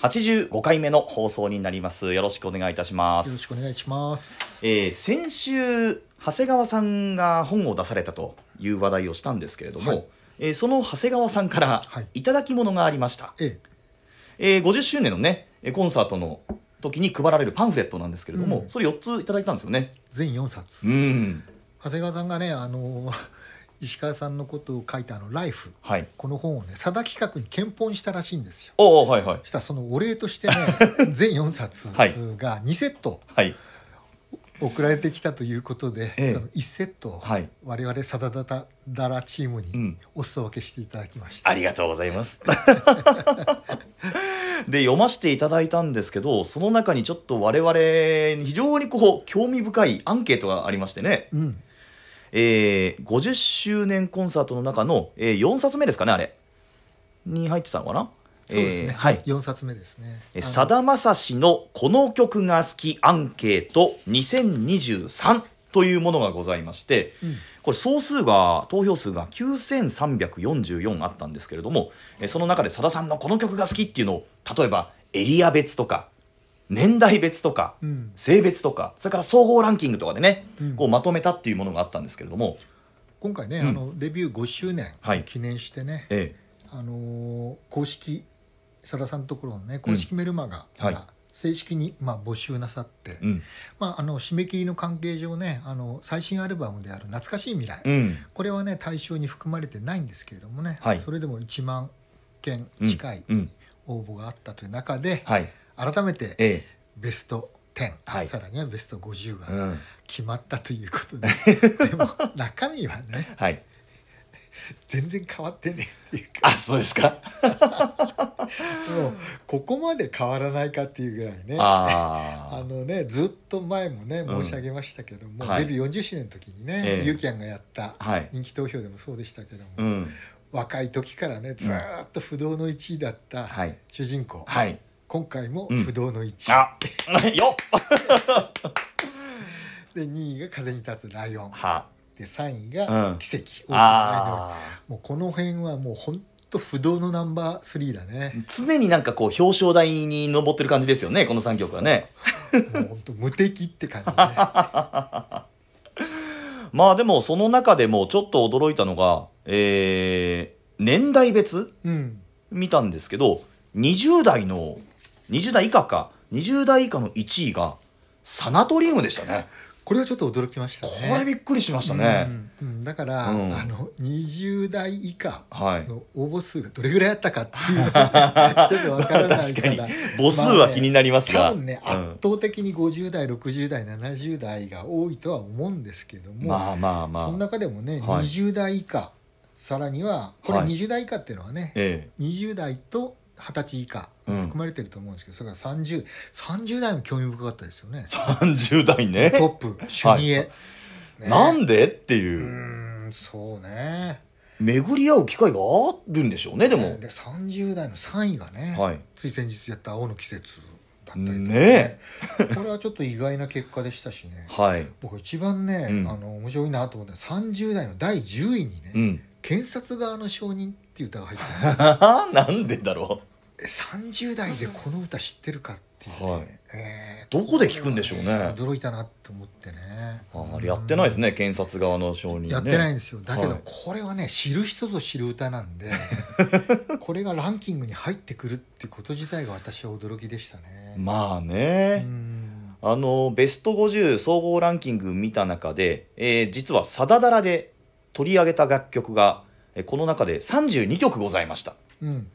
85回目の放送になります。よろしくお願いいたします。よろしくお願いします。えー先週長谷川さんが本を出されたという話題をしたんですけれども、はい。えーその長谷川さんからはい。いただき物がありました、ええ。ー50周年のねえーコンサートの時に配られるパンフレットなんですけれども、うん。それ4ついただいたんですよね。全4冊、うん。長谷川さんがねあの石川さんのことを書いたあの「ライフ。はい。この本をね佐田企画に検本したらしいんですよ。おおはいはい。そしたらそのお礼としてね 全4冊はい。が2セットはい。送られてきたということで、ええ。その1セットをはい。我々サダダダダラチームにうん。お裾分けしていただきました、ありがとうございます。で読ませていただいたんですけどその中にちょっと我々に非常にこう興味深いアンケートがありましてね、うんえー50周年コンサートの中の、えー4冊目ですかねあれ。に入ってたのかな？そうですね、えーはい。4冊目ですね。さだまさしの「この曲が好きアンケート2023」というものがございまして、うん。これ総数が投票数が9344あったんですけれどもえその中でさださんのこの曲が好きっていうのを例えばエリア別とか年代別とか、うん。性別とかそれから総合ランキングとかでね、うん。こうまとめたっていうものがあったんですけれども、今回ね、うん。あのデビュー5周年はい。記念してね、えあのー公式さださんのところのね公式メルマガはい。が正式に、まあ、募集なさって、えうん。まあ、あの締め切りの関係上ねあの最新アルバムである「懐かしい未来」うん。これはね対象に含まれてないんですけれどもね、はい。それでも1万件うん。近いうん。応募があったという中で、はい改めてえベスト10、はい。さらにはベスト50えうがん。決まったということで、でも中身はねはい。全然変わってねっていうか。あそうですか。もうここまで変わらないかっていうぐらいね。ああのねずっと前もねうん。申し上げましたけども、はい。デビュー40周年の時にね、ええ。ユーキャンがやったはい。人気投票でもそうでしたけども、うん。若い時からねずーっと不動の1位だったはい。主人公、はい今回もうん。不動の1位、あよっ。で2位が風に立つライオン。は。で3位うん。が奇跡、大きなアイドルあもうこの辺はもう本当不動のナンバー3だね。ー常になんかこう表彰台に上ってる感じですよねこの3曲はね。もう本当無敵って感じね。まあでもその中でもちょっと驚いたのがえー年代別うん。見たんですけど20代の20代以下か20代以下の1位がサナトリウムでしたね。これはちょっと驚きましたね。これびっくりしましたね、うんうん。だから、うん。あの20代以下はい。の応募数がどれぐらいあったかっていうのが ちょっとわからない確から母数は気になりますが、多分ね、うん。圧倒的に50代60代70代が多いとは思うんですけども、まあまあまあ。その中でもね、はい。20代以下さらにはこれはい。20代以下っていうのはね、え20代と20歳以下含まれてると思うんですけど、それから3030 30代も興味深かったですよね。え30代ね。トップシュニエ、ね。なんでってういう、ーんそうね。巡り合う機会があるんでしょうねでも、で30代の3位がね、はい。つい先日やった「青の季節」だったりとかね。これはちょっと意外な結果でしたしね。はい。僕一番ね、うん。あの面白いなと思ったのは30代の第10位にね「うん。検察側の証人」っていう歌が入ってるんです。なんでだろえ30代でこの歌知ってるかっていう、ね。はい。えーどこで聞くんでしょうね。驚いたなと思ってね。うあやってないですね検察側の証人ね。やってないんですよ。だけどはい。これはね知る人ぞ知る歌なんで これがランキングに入ってくるっていうこと自体が私は驚きでしたね。まあね、うん。あのベスト50総合ランキング見た中で、えー実はサダダラで取り上げた楽曲がえーこの中で32曲ございました。うん、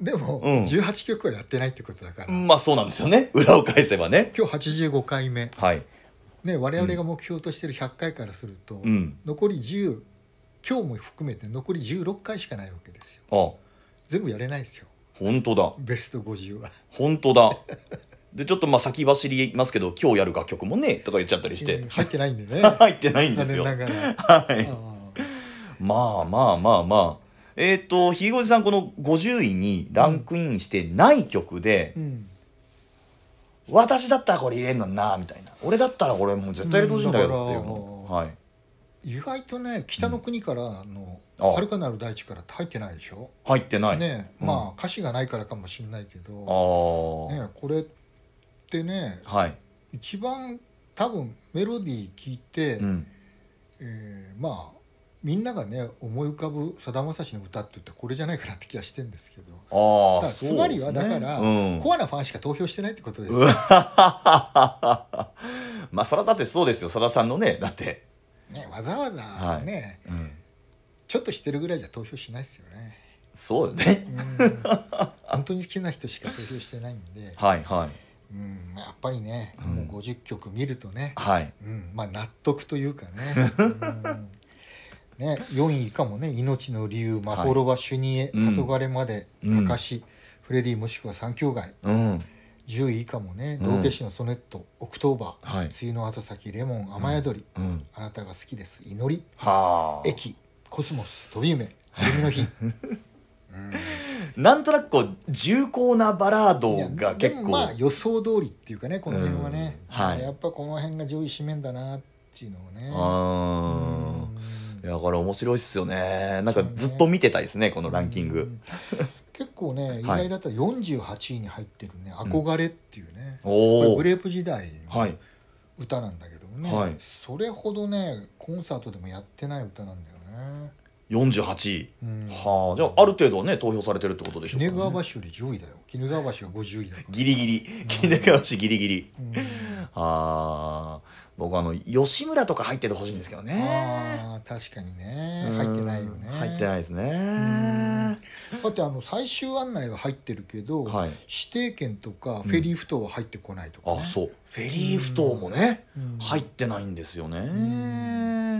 でも、うん。18曲はやってないってことだから、まあそうなんですよね。裏を返せばね。今日85回目、はい。ね、我々が目標としてる100回からすると、うん。残り10今日も含めて残り16回しかないわけですよ。あ。全部やれないですよ。本当だ。ベスト50は。本当だ。でちょっとまあ先走りますけど今日やる楽曲もねとか言っちゃったりして、うん入ってないんでね。入ってないんで残すよはい。あ。まあまあまあまあえっ、とひいごじさんこの50位にランクインしてない曲で、ーうん。私だったらこれ入れんのになみたいな。俺だったらこれもう絶対入れてほしいんだよっていうの。はい。意外とね北の国からのあ遥かなる大地からって入ってないでしょ？入ってない、ねうん。まあ歌詞がないからかもしれないけあどあ、ねこれってねはい、一番多分メロディー聞いて、うん、えーまあみんながね思い浮かぶさだまさしの歌って言ったらこれじゃないかなって気がしてんですけど。ああだつまりはだから、うん、コアなファンしか投票してないってことです。まあそれはだってそうですよさださんのねだって、ね、わざわざね、うん、ちょっと知ってるぐらいじゃ投票しないですよね。そうよね。うん。本当に好きな人しか投票してないんで、はいはい。うん、やっぱりね、うん。もう50曲見るとね、はい。うん、まあ納得というかね, うん、ね4位以下もね「命の理由」「まほろば修二会」うん。黄昏まで」「うん。かかし」フレディもしくは三教街。うん。10位以下もね「うん。道化師のソネット」オクトーバー」はい。梅雨の後先」「レモン」「雨宿り」うん。あなたが好きです」「祈り」はあ。駅。コスモス飛梅夢の日、うん。なんとなくこう重厚なバラードが結構。まあ予想通りっていうかねこの辺はね、うん。はい。やっぱこの辺が上位締めんだなっていうのをね。あいやこれ面白いっすよね。なんかずっと見てたいですねこのランキング。うん結構ね意外だったら48位に入ってるね「憧れ」っていうね、グレープ時代のはい。歌なんだけどもね、はい。それほどねコンサートでもやってない歌なんだよね。48位。うん。はあじゃあある程度はね投票されてるってことでしょうか、ね、鬼怒川橋より上位だよ。鬼怒川橋が50位だギリギリ。鬼怒川市ギリギリ。うん。ああ僕あの吉村とか入っててほしいんですけどね。あー確かにね。入ってないよね。うん入ってないですね。だってあの最終案内は入ってるけど、はい。指定券とかフェリー不当は入ってこないとか、ね。あそう。フェリー不当もねうん。入ってないんですよね。ん。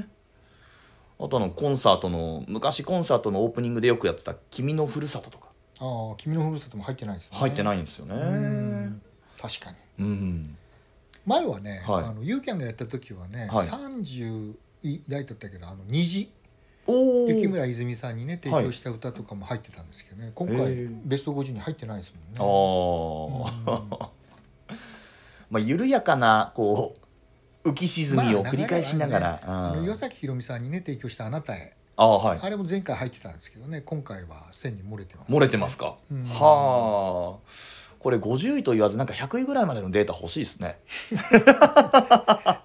あとあのコンサートの昔コンサートのオープニングでよくやってた「君のふるさと」とか。ああ君のふるさとも入ってないですね。入ってないいんですよね。うん。確かに。うん前はね、はい。あのユーキャンがやった時はね、はい。30代だったけど「あの虹」雪村泉さんにね提供した歌とかも入ってたんですけどね、今回へー。ベスト50に入ってないですもんね。ああ まあ緩やかなこう浮き沈みを繰り返しながら、まあねうん。岩崎宏美さんにね提供した「あなたへああはい」あれも前回入ってたんですけどね。今回は線に漏れてます、漏れてますか、うん。はあこれ50位と言わずなんか100位ぐらいまでのデータ欲しいですね。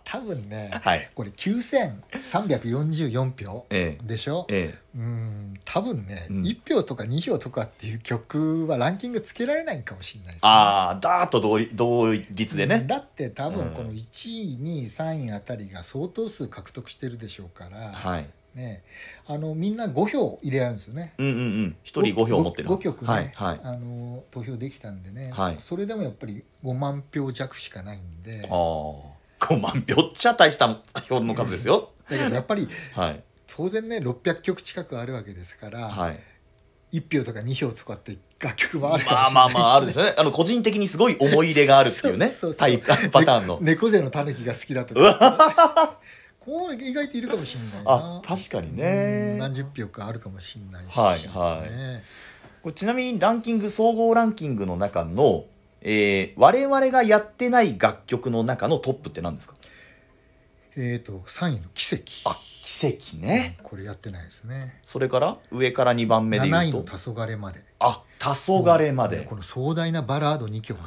多分ねはい。これ9344票えでしょ？ええ。うん多分ね、うん。1票とか2票とかっていう曲はランキングつけられないかもしれないですね。ああダーッと同率同率でね、だって多うん分この1位2位3位あたりが相当数獲得してるでしょうから、はいね、あのみんな5票入れられるんですよね。うんうんうん。1人5票持ってるは5ず曲ね、はいはい。あの投票できたんでね、はい。それでもやっぱり5万票弱しかないんで。ああ5万票っちゃ大した票の数ですよ。だけどやっぱりはい。当然ね600曲近くあるわけですから、はい。1票とか2票とかって楽曲もあるかもしれないまあまあまああるですよね。あの個人的にすごい思い入れがあるっていうね。そうそうそうタイプパターンの。ね猫背のタヌキが好きだとか これ意外といるかもしれないな。あ確かにね。うん何十票かあるかもしれないし、はいはい。ね。これちなみにランキング総合ランキングの中の、えー我々がやってない楽曲の中のトップって何ですか？えー、と3位の「奇跡」あ奇跡ね。これやってないですね。それから上から2番目で7言うと？位の「黄昏まで」あ黄昏まで。この壮大なバラード2曲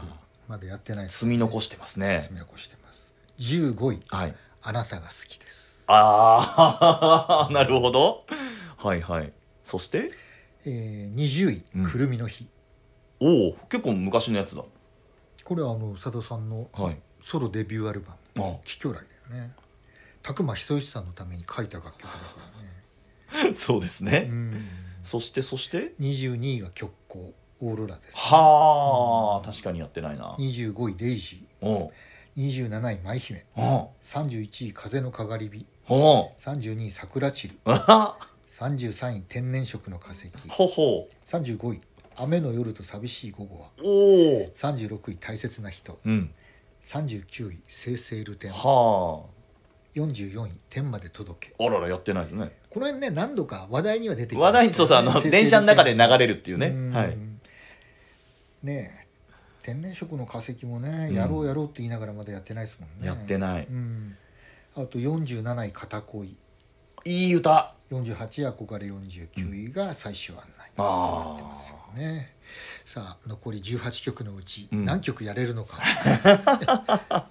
までやってないです積み残してますね。積み残してます。15位。はい「あなたが好きです。ああ なるほど。はいはい。そして」えー、20位うん「くるみの日。おお結構昔のやつだ」これはあの佐渡さんのはい。ソロデビューアルバムあ「貴巨来」だよね。拓磨久義さんのために書いた楽曲だからね。そうですね、うん。そしてそして？22位が極光オーロラです。はあ、確かにやってないな。25位デイジおう。ー27位舞姫。おう。31位風のかがり火。おう。32位桜散る。あは33位天然色の化石。ほほ35位雨の夜と寂しい午後は。う。おお36位大切な人。うん。39位生成ルテンは44位天まで届け。ああららやってないですね。この辺ね何度か話題には出てき話題にそうそうあの電車の中で流れるっていうね。うん。はい。ねえ天然色の化石もね、うん。やろうやろうって言いながらまだやってないですもんね。やってない。うん、あと47位片恋。いい歌。48位憧れ49位が最終案内、あ出ますよね。さあ残り18曲のうちうん。何曲やれるのか、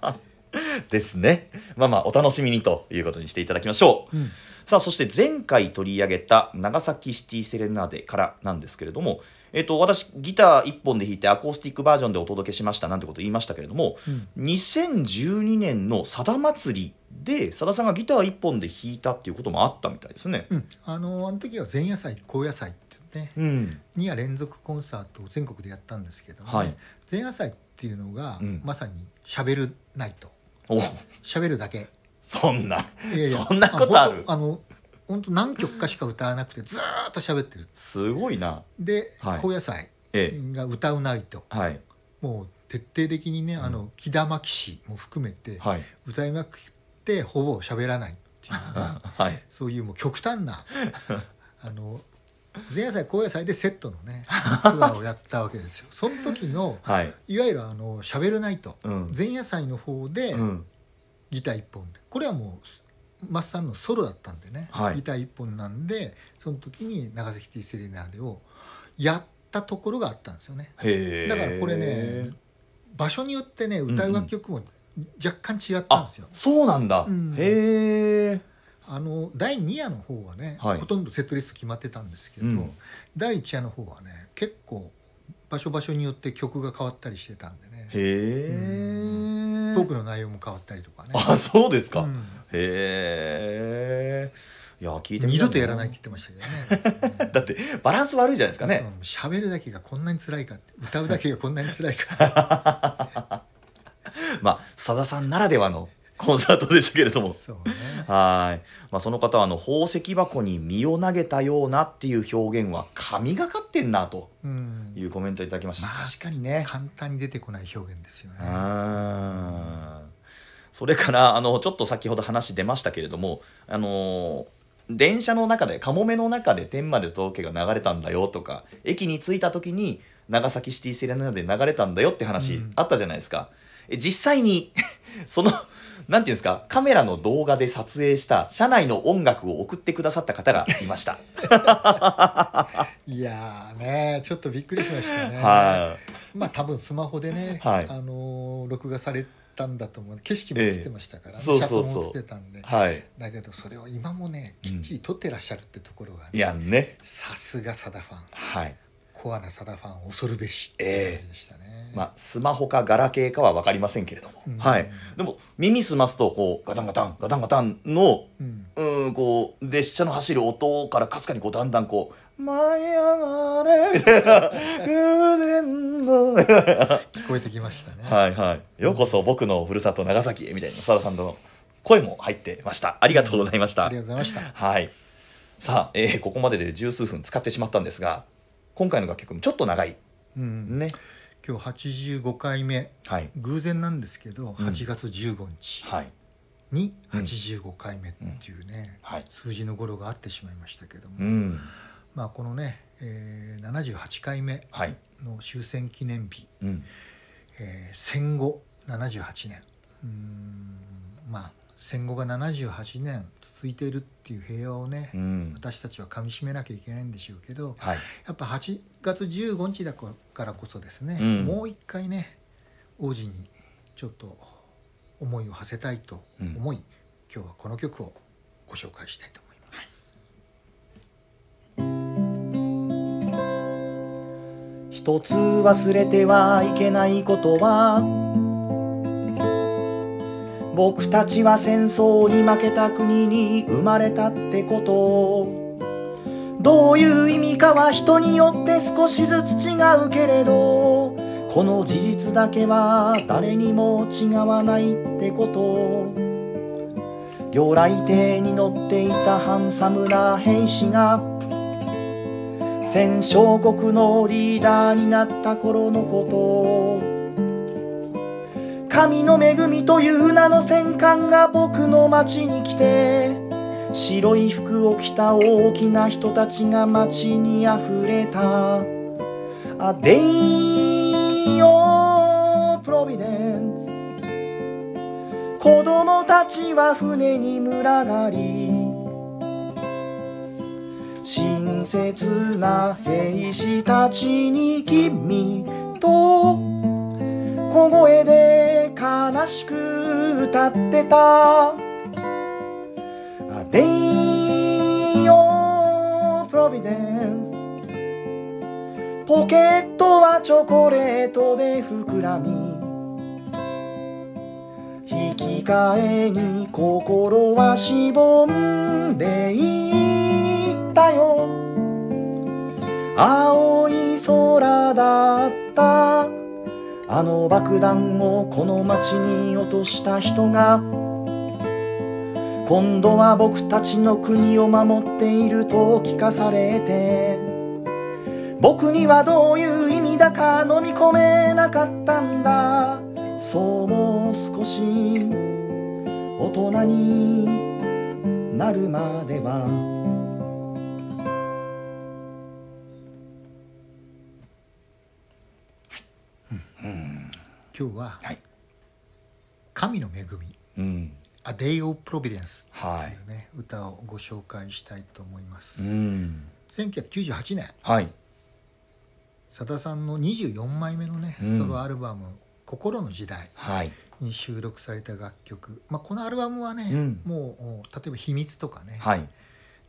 あ ですね。まあまあお楽しみにということにしていただきましょう。うんさあそして前回取り上げた長崎シティセレナーデからなんですけれども、えっと私ギター1本で弾いてアコースティックバージョンでお届けしましたなんてこと言いましたけれどもうん。2012年のさだ祭りでさださんがギター1本で弾いたっていうこともあったみたいですね。うん、あのあの時は前夜祭後夜祭ってねうん、2夜連続コンサートを全国でやったんですけどもね、はい。前夜祭っていうのが、うん。まさにしゃべるナイト。お。しゃべるだけそんないやいやそんなことある？あの本当何曲かしか歌わなくてずーっと喋ってる。すごいな。で、はい。高野菜ええ。が歌うナイトはい。もう徹底的にね、あの木田真紀氏も含めて、はい。歌いまくってほぼ喋らないっていうね はい。そういうもう極端な あの前夜祭後夜祭でセットのね ツアーをやったわけですよ。その時のはい。いわゆるあの喋るナイト、うん。前夜祭の方でうんギター1本で。これはもうマッサンのソロだったんでね、はい。ギター1本なんでその時に長崎ティーセレナーデをやったところがあったんですよね。だからこれね場所によってね歌う楽曲も若干違ったんあですよ、そうなんだ。うん。へえ。あの第2夜の方はね、はい。ほとんどセットリスト決まってたんですけど、うん。第1夜の方はね結構場所場所によって曲が変わったりしてたんでね。へえ。トークの内容も変わったりとかね、あ、そうですか。うんへえ。いや、聞いて二度とやらないって言ってましたけどね だって、バランス悪いじゃないですかね。喋るだけがこんなに辛いかって歌うだけがこんなに辛いか まあ、さださんならではのコンサートでしたけれども。そうねはい。まあ、その方は、あの、宝石箱に身を投げたようなっていう表現は、神がかってんな、とうんいうコメントいただきました。まあ確かにね。簡単に出てこない表現ですよねそれからあのちょっと先ほど話出ましたけれどもあの電車の中でカモメの中で天まで届けが流れたんだよとか駅に着いた時に長崎シティセレナで流れたんだよって話うんあったじゃないですか、え実際に そのなんていうんですか？カメラの動画で撮影した車内の音楽を送ってくださった方がいました。いやーねちょっとびっくりしましたね。はまあ多分スマホでね、はい。あのー録画されたんだと思う。景色も映ってましたから、ね。そうそうそう。車窓も映ってたんで。いはい。だけどそれを今もねきっちり撮ってらっしゃるってところがね、いやね。さすがサダファン。はいコアなサダファン恐るべしって感じでしたね、まあ、スマホかガラケーかは分かりませんけれども、うん。はい、でも耳すますとこうガタンガタンガタンガタンのうん。うーんこう列車の走る音からかすかにこうだんだんこう「舞い上がれ」みたいな偶然の。聞こえてきましたね、はいはい「ようこそ僕のふるさと長崎へ」みたいな澤田さんの声も入ってました。ありがとうございました、ありがとうございました。はい。さあ、えーここまでで十数分使ってしまったんですが今回の楽曲もちょっと長い。うん、ね。今日85回目。はい。偶然なんですけどうん。8月15日はい。に85回目っていうね、はい。数字の語呂があってしまいましたけども、うん。まあこのね、えー、78回目はい。の終戦記念日、うん。えー戦後78年。うーんまあ戦後が78年続いているっていう平和をね、うん。私たちはかみしめなきゃいけないんでしょうけどはい。やっぱ8月15日だからこそですね、うん。もう一回ね王子にちょっと思いを馳せたいと思い、今日はこの曲をご紹介したいと思います。一つ忘れてはいけないことは僕たちは戦争に負けた国に生まれたってこと。どういう意味かは人によって少しずつ違うけれどこの事実だけは誰にも違わないってこと。魚雷艇に乗っていたハンサムな兵士が戦勝国のリーダーになった頃のこと。神の恵みという名の戦艦が僕の町に来て白い服を着た大きな人たちが街にあふれた。あデイオプロビデンス子供たちは船に群がり親切な兵士たちに君と小声で悲しく歌ってた「デイオプロビデンス」ポケットはチョコレートで膨らみ。引き換えに心はしぼんでいったよ。青い空だった。あの爆弾をこの街に落とした人が今度は僕たちの国を守っていると聞かされて僕にはどういう意味だか飲み込めなかったんだ。そうもう少し大人になるまでは今日ははい。神の恵み。うん「A Day of Providence」はい。というね、歌をご紹介したいと思います、うん。1998年。はい。さださんの24枚目のね、うん。ソロアルバム「心の時代はい」に収録された楽曲、まあ、このアルバムはね、うん。もうお例えば「秘密」とかね、はい。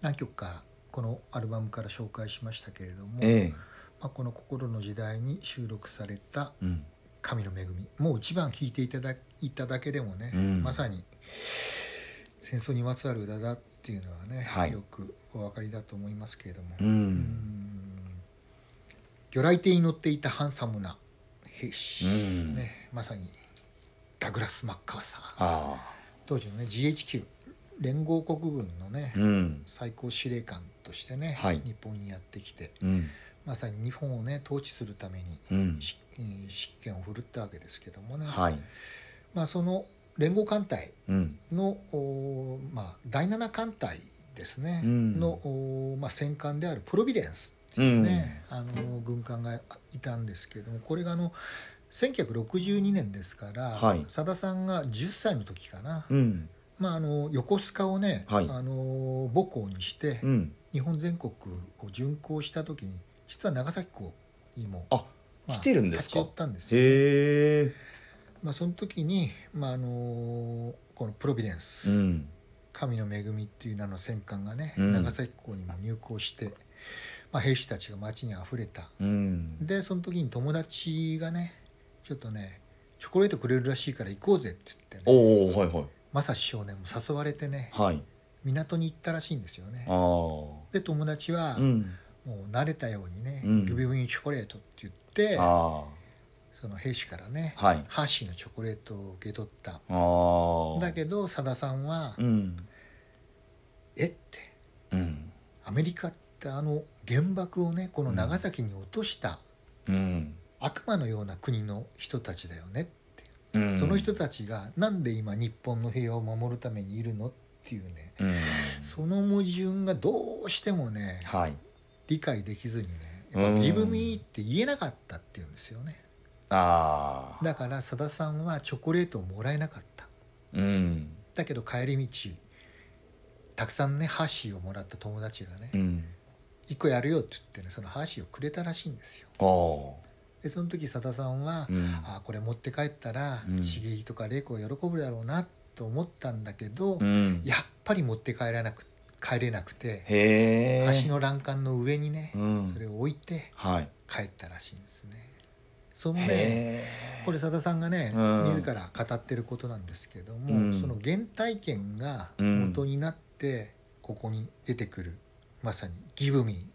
何曲かこのアルバムから紹介しましたけれども、ええ。まあ、この「心の時代」に収録されたうん「神の恵み」もう一番聴いていただいただけでもね、うん。まさに戦争にまつわる歌だっていうのはね、はい。よくお分かりだと思いますけれども、魚雷艇に乗っていたハンサムな兵士、うん。ね、まさにダグラス・マッカーサー。あ当時のね GHQ 連合国軍のね、あうん。最高司令官としてね、はい。日本にやってきて。うんまさに日本をね統治するために、うん。指揮権を振るったわけですけどもね、はい。まあ、その連合艦隊うん。まあ、第7艦隊ですね、うん。の、おまあ、戦艦であるプロビデンスっていうね、あの軍艦がいたんですけどもこれがあの1962年ですからはい。さだ、さんが10歳の時かな、うん。まあ、あの横須賀をね、はい。あの母港にして、うん。日本全国を巡航した時に実は長崎港にも、あまあ来てるんですか？立ち寄ったんですよ、へえまあ、その時に、まあ、あのこのプロビデンス、うん。神の恵みっていう名の戦艦がね、うん。長崎港にも入港して、まあ、兵士たちが街にあふれた。うん。でその時に友達がねちょっとねチョコレートくれるらしいから行こうぜって言ってねおおはいはい。正志少年も誘われてねはい。港に行ったらしいんですよね。で友達はうんもう慣れたようにね「うん。ギブミーチョコレート」って言ってあその兵士からねあはい。ハーシーのチョコレートを受け取った。だけどさださんはうん「えっ?」てうん。アメリカってあの原爆をねこの長崎に落としたうん。悪魔のような国の人たちだよねって、うん。その人たちがなんで今日本の平和を守るためにいるのっていうね。うん。その矛盾がどうしてもねはい理解できずにねやっぱ「うん。Give me」って言えなかったっていうんですよね。ああだからさださんはチョコレートをもらえなかった。うん。だけど帰り道たくさんねハーシーをもらった友達がねうん「一個やるよ」って言ってねそのハーシーをくれたらしいんですよ。でその時さださんは、うん。あこれ持って帰ったらうん。茂木とか玲子が喜ぶだろうなと思ったんだけど、うん。やっぱり持って帰らなく帰れなくて橋の欄干の上にね、うん。それを置いてはい。帰ったらしいんですね。そんでへこれさださんがね、うん。自ら語ってることなんですけども、うん。その原体験がうん。元になってここに出てくる、まさに「Give Me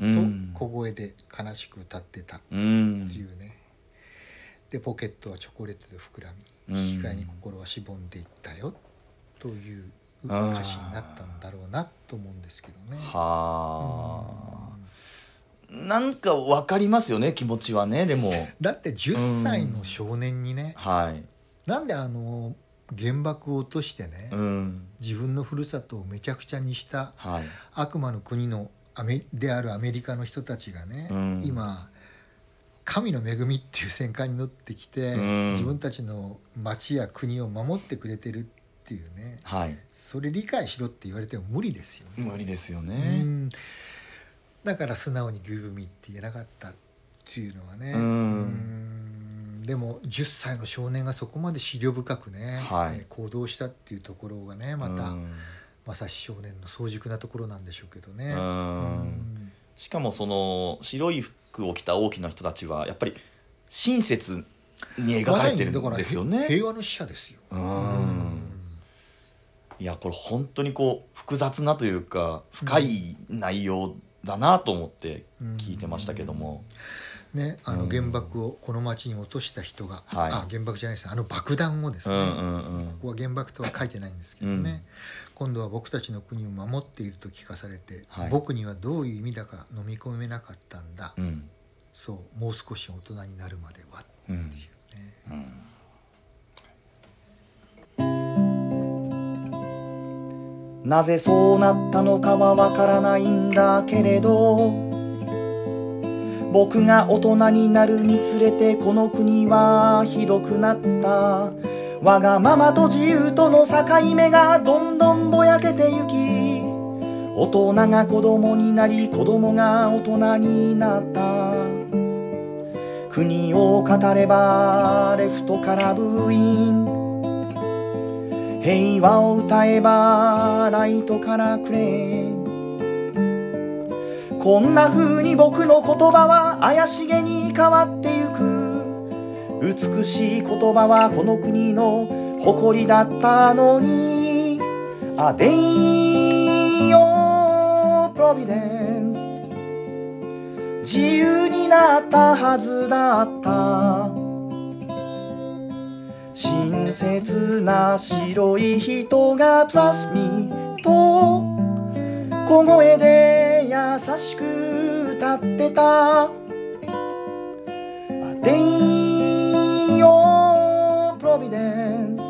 え」と小声で悲しく歌ってたっうんていうね、でポケットはチョコレートで膨らみうん。引き換えに心はしぼんでいったよという歌詞になったんだろうなと思うんですけどね。はあ、なんか分かりますよね気持ちはねでも。だって10歳の少年にね、はい。なんであの原爆を落としてね、うん。自分のふるさとをめちゃくちゃにしたはい。悪魔の国のアメであるアメリカの人たちがね、うん。今神の恵みっていう戦艦に乗ってきて、うん。自分たちの町や国を守ってくれてるっていうね。はい。それ理解しろって言われても無理ですよね。無理ですようねん。だから素直に「ギブミって言えなかったっていうのはね、うん。うん。でも10歳の少年がそこまで思慮深くね、はい。えー行動したっていうところがねまた、うん。まさし少年の早熟なところなんでしょうけどね。しかもその白い服を着た大きな人たちはやっぱり親切に描かれてるんですよね。平和の使者ですよ。うんいやこれ本当にこう複雑なというか深い内容だなと思って聞いてましたけども、ね、あのうん。原爆をこの町に落とした人が、はい。あ原爆じゃないですあの爆弾をですね、うんうんうん。ここは原爆とは書いてないんですけどね、今度は僕たちの国を守っていると聞かされて、はい。僕にはどういう意味だか飲み込めなかったんだ、うん。そうもう少し大人になるまではっていううん。ね、なぜそうなったのかはわからないんだけれど僕が大人になるにつれてこの国はひどくなった。わがままと自由との境目がどんどんぼやけてゆき大人が子供になり子供が大人になった。国を語ればレフトからブーイン。平和を歌えばライトからクレーンこんな風に僕の言葉は怪しげに変わってゆく。美しい言葉はこの国の誇りだったのに。A day of Providence 自由になったはずだった。親切な白い人が Trust me と小声で優しく歌ってた。A day of Providence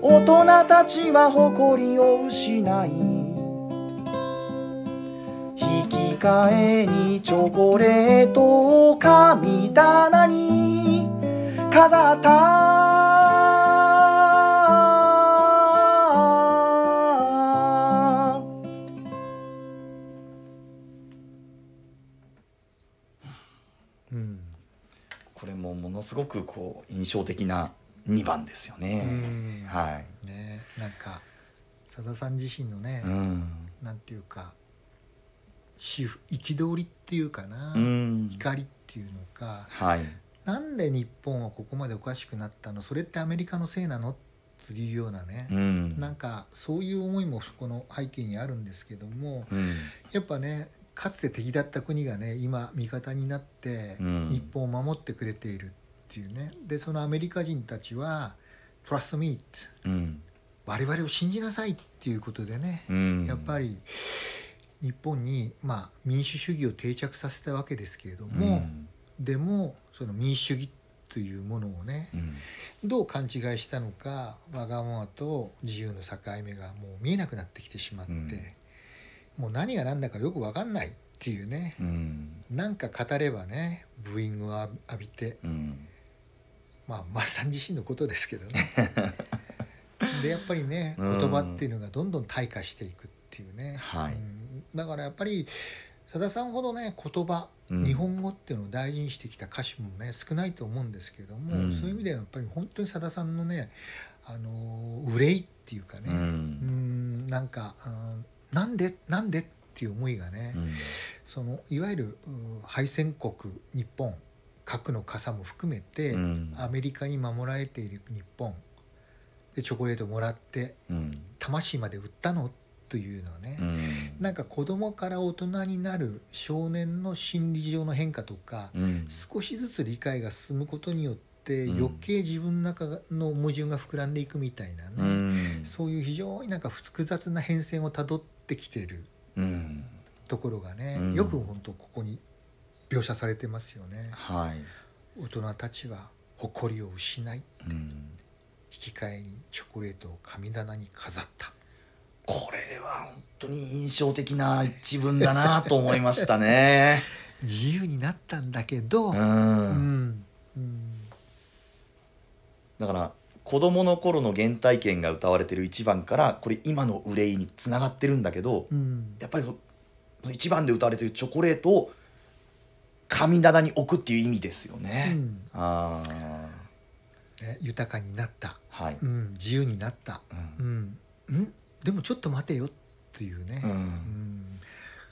大人たちは誇りを失い引き換えにチョコレートを神棚に飾ったうんこれもものすごくこう印象的な2番ですよね。うんはい。ねなんかさださん自身のね、うん。なんていうかし憤りっていうかな、うん。怒りっていうのかはい。なんで日本はここまでおかしくなったの？それってアメリカのせいなの？っていうようなね、うん。なんかそういう思いもこの背景にあるんですけどもうん。やっぱねかつて敵だった国がね今味方になってうん日本を守ってくれているっていうねでそのアメリカ人たちは「Trust me」うん。我々を信じなさいっていうことでね、うん。やっぱり日本に、まあ、民主主義を定着させたわけですけれども、でもその民主主義というものをねうん。どう勘違いしたのかわがままと自由の境目がもう見えなくなってきてしまって、うん。もう何が何だかよく分かんないっていうね。うん。なんか語ればねブーイングを浴びてうん。まあマッさん自身のことですけどね。でやっぱりねうん。言葉っていうのがどんどん退化していくっていうね、はい。うん。だからやっぱりさださんほどね言葉、うん日本語っていうのを大事にしてきた歌手もね少ないと思うんですけども、うんそういう意味ではやっぱり本当にさださんのねあの憂いっていうかね、ううんんなんか、うんなんでなんでっていう思いがね、うん。そのいわゆるう敗戦国日本核の傘も含めて、うんアメリカに守られている日本でチョコレートもらってうん。魂まで売ったのというのはね、うん。なんか子供から大人になる少年の心理上の変化とか、うん。少しずつ理解が進むことによって余計自分の中の矛盾が膨らんでいくみたいなね、うんそういう非常になんか複雑な変遷をたどってきてるうんところがね、うんよく本当ここに描写されてますよね。はい、大人たちは誇りを失いうん、引き換えにチョコレートを神棚に飾った。これは本当に印象的な一文だなと思いましたね。自由になったんだけど、ううん。ん、うん。だから子供の頃の原体験が歌われてる一番からこれ今の憂いにつながってるんだけどうん。やっぱりそその一番で歌われてるチョコレートを神棚に置くっていう意味ですよね。うん。あね、豊かになった、あはい、うん、自由になった、ううんん。うん、でもちょっと待てよっていうね、うん。うん。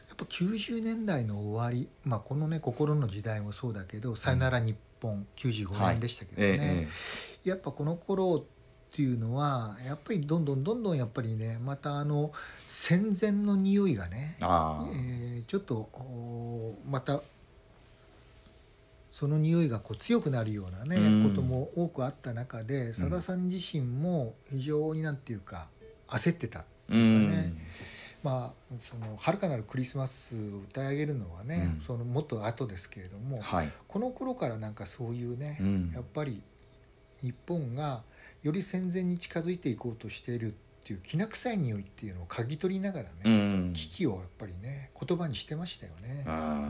やっぱ90年代の終わり、まあ、このね心の時代もそうだけど「さよなら日本」95年でしたけどね、ええやっぱこの頃っていうのはやっぱりどんどんどんどんやっぱりねまたあの戦前の匂いがね、えーちょっとまたその匂いがこう強くなるようなね、うん。ことも多くあった中でさださん自身も非常になんていうか焦ってたっていうかね、まあその遥かなるクリスマスを歌い上げるのはね、うん。そのもっと後ですけれども、はい、この頃からなんかそういうね、うん。やっぱり日本がより戦前に近づいていこうとしているっていうきな臭い匂いっていうのを嗅ぎ取りながらね、うん、危機をやっぱりね言葉にしてましたよね。あ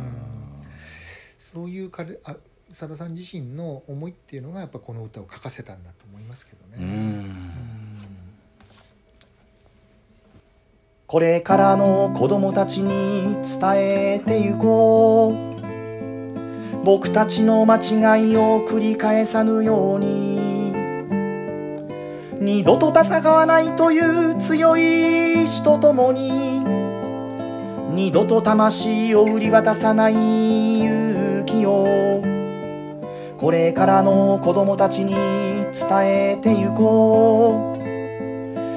そういう彼あさださん自身の思いっていうのがやっぱこの歌を書かせたんだと思いますけどね。これからの子供たちに伝えてゆこう。僕たちの間違いを繰り返さぬように。二度と戦わないという強い意志とともに。二度と魂を売り渡さない勇気を。これからの子供たちに伝えてゆこう。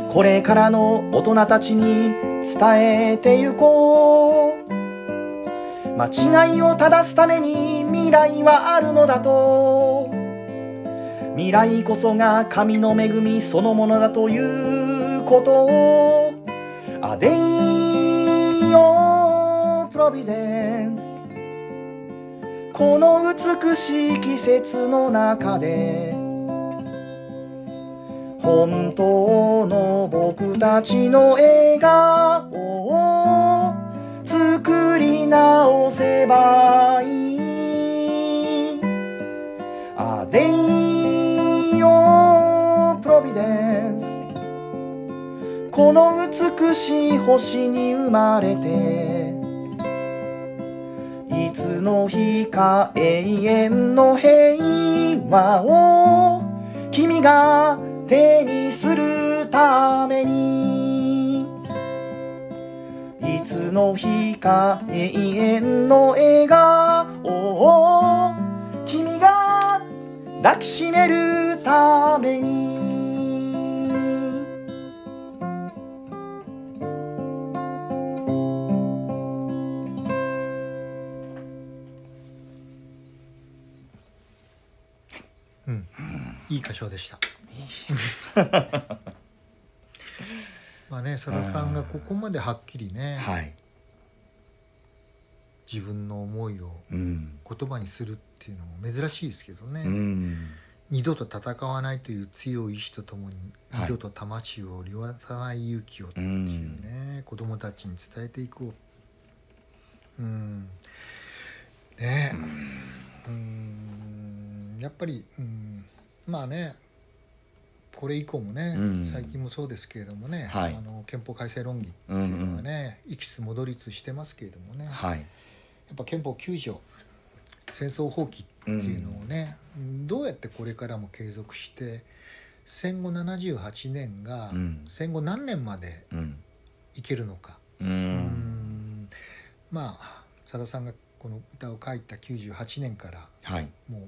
これからの大人たちに伝えてゆこう。間違いを正すために未来はあるのだと。未来こそが神の恵みそのものだということ。をアデイオプロビデンス。この美しい季節の中で本当の僕たちの笑顔を作り直せばいい。アデイオプロビデンスこの美しい星に生まれていつの日か永遠の平和を君が手にするためにいつの日か永遠の笑顔を君が抱きしめるために、いい歌唱でした。まあね、さださんがここまではっきりね、はい。自分の思いをうん。言葉にするっていうのも珍しいですけどね、うん。二度と戦わないという強い意志とともに、はい。二度と魂を売り渡さない勇気をっていうね、子供たちに伝えていこう。うん。ね。うん。やっぱり、うん、まあねこれ以降もね、うん。最近もそうですけれどもね、はい。あの憲法改正論議っていうのがね、いきつ戻りつしてますけれどもね、はい。やっぱ憲法9条戦争放棄っていうのをね、どうやってこれからも継続して戦後78年がうん。戦後何年までうん。いけるのか、ううんん。まあさださんがこの歌を書いた98年からはい。もう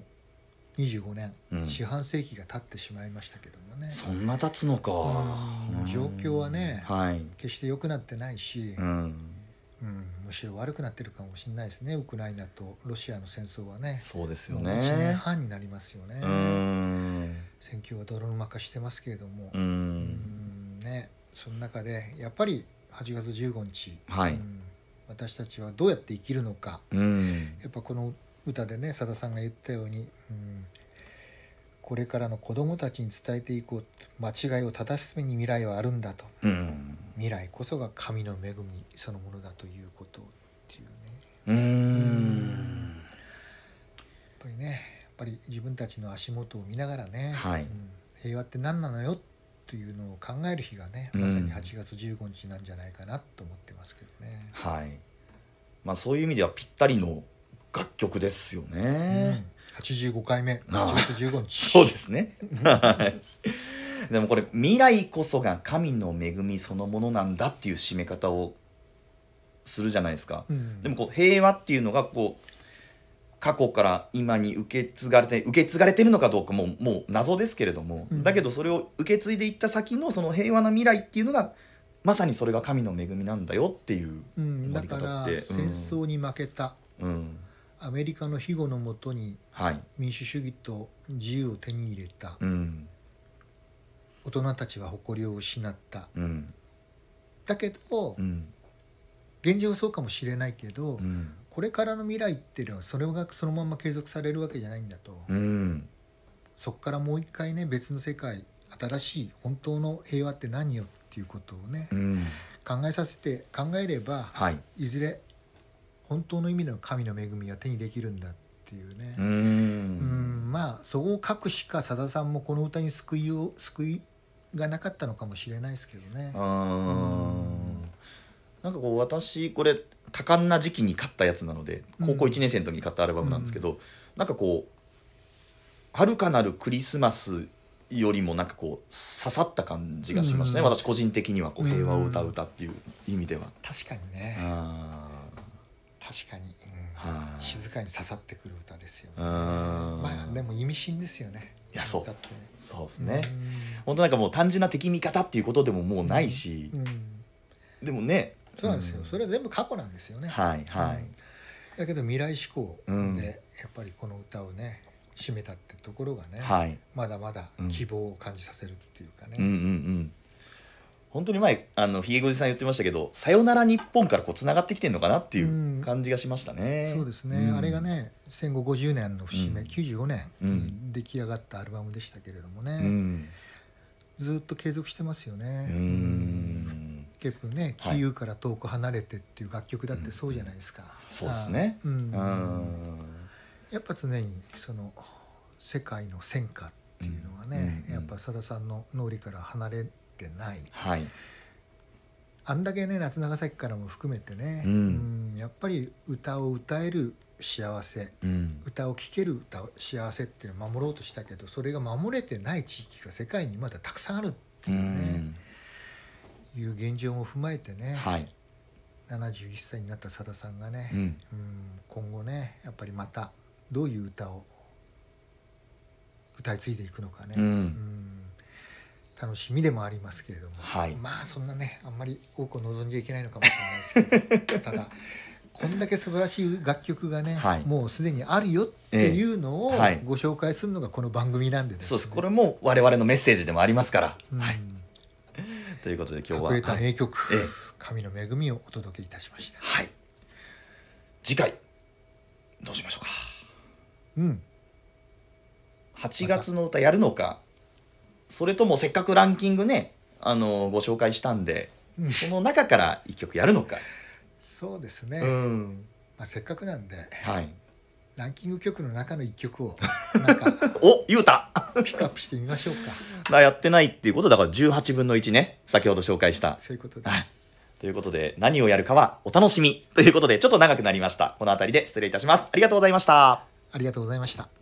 25年、うん。四半世紀が経ってしまいましたけどもね。そんな経つのか。うん。状況はねはい。決して良くなってないし、うん。うん、むしろ悪くなってるかもしれないですね。ウクライナとロシアの戦争はね。そうですよもう1年ね半になりますよね、戦況は泥沼化してますけれども。う、うん。んね、その中でやっぱり8月15日、はい。うん。私たちはどうやって生きるのか。うん。やっぱこの歌でねさださんが言ったように、うん、これからの子供たちに伝えていこう間違いを正すために未来はあるんだと。うん。未来こそが神の恵みそのものだということっていうね。うーん。やっぱりねやっぱり自分たちの足元を見ながらね、はい。うん平和って何なのよというのを考える日がねうん。まさに8月15日なんじゃないかなと思ってますけどね。はい。まあそういう意味ではぴったりの楽曲ですようねん、85回目。ああ。8月15日。そうですね。はい。でもこれ未来こそが神の恵みそのものなんだっていう締め方をするじゃないですか。うん。でもこう平和っていうのがこう過去から今に受け継がれて受け継がれてるのかどうかももう謎ですけれども、うん。だけどそれを受け継いでいった先のその平和な未来っていうのがまさにそれが神の恵みなんだよっていう、うん、だ終から戦争に負けた。うん、アメリカの庇護のもとにはい、民主主義と自由を手に入れた。うん。大人たちは誇りを失った。うん。だけどうん。現状はそうかもしれないけどうん。これからの未来っていうのはそれがそのまま継続されるわけじゃないんだと。うん。そこからもう一回ね別の世界新しい本当の平和って何よっていうことをねうん。考えさせて考えればはい。いずれ本当の意味での神の恵みが手にできるんだっていうね。ううん。んまあそこを書くしかさださんもこの歌に救いを救いがなかったのかもしれないですけどね。なんかこう私これ多感な時期に買ったやつなので高校1年生の時に買ったアルバムなんですけど、なんかこう「遥かなるクリスマス」よりもなんかこう刺さった感じがしましたね、うん。私個人的にはこううん。平和を歌う歌っていう意味では。確かにね。あ確かに、うん、い。静かに刺さってくる歌ですよね。うん。まあでも意味深ですよね。いやそう。ね。そうですね、本当なんかもう単純な敵味方っていうことでももうないし。う、ん、でもね。そうなんですよ、ん。それは全部過去なんですよね。はいはい、うん。だけど未来志向で、うん。やっぱりこの歌をね締めたってところがね、はい。まだまだうん。希望を感じさせるっていうかね。うんうんうん本当に前あのひげごじさん言ってましたけど「さよなら日本」からこうつながってきてるのかなっていう感じがしましたね。そうですね、ん。あれがね戦後50年の節目、うん。95年にうん。出来上がったアルバムでしたけれどもね、うん。ずっと継続してますよね。ううん。ん結構ね「キはい。ーウから遠く離れて」っていう楽曲だってそうじゃないですか。そうですね。うん。うん。やっぱ常にその世界の戦火っていうのはね、うん。やっぱさださんの脳裏から離れてない。はい。あんだけね夏長崎からも含めてね、うん。うんやっぱり歌を歌える幸せ。うん。歌を聴ける歌幸せっていうのを守ろうとしたけどそれが守れてない地域が世界にまだたくさんあるってういうね、ん。いう現状も踏まえてね、はい。71歳になったさださんがね、うん。うん今後ねやっぱりまたどういう歌を歌い継いでいくのかね、うん。うん楽しみでもありますけれども、はい。まあそんなねあんまり多くを望んじゃいけないのかもしれないですけど ただこんだけ素晴らしい楽曲がね、はい。もうすでにあるよっていうのをご紹介するのがこの番組なんでですね。そうです。これも我々のメッセージでもありますから、うん。はい、ということで今日は隠れたはい。名曲、ええ。神の恵みをお届けいたしました。はい。次回どうしましょうか。うん。8月の歌やるのかそれともせっかくランキングねあのご紹介したんでうん。その中から1曲やるのか、そうですね、うん。まあ、せっかくなんではい。ランキング曲の中の一曲を なんかおゆうた。ピックアップしてみましょうか。がやってないっていうことだから18分の1ね先ほど紹介した。そういうことではい。すということで何をやるかはお楽しみ。ということでちょっと長くなりました。この辺りで失礼いたします。ありがとうございました。ありがとうございました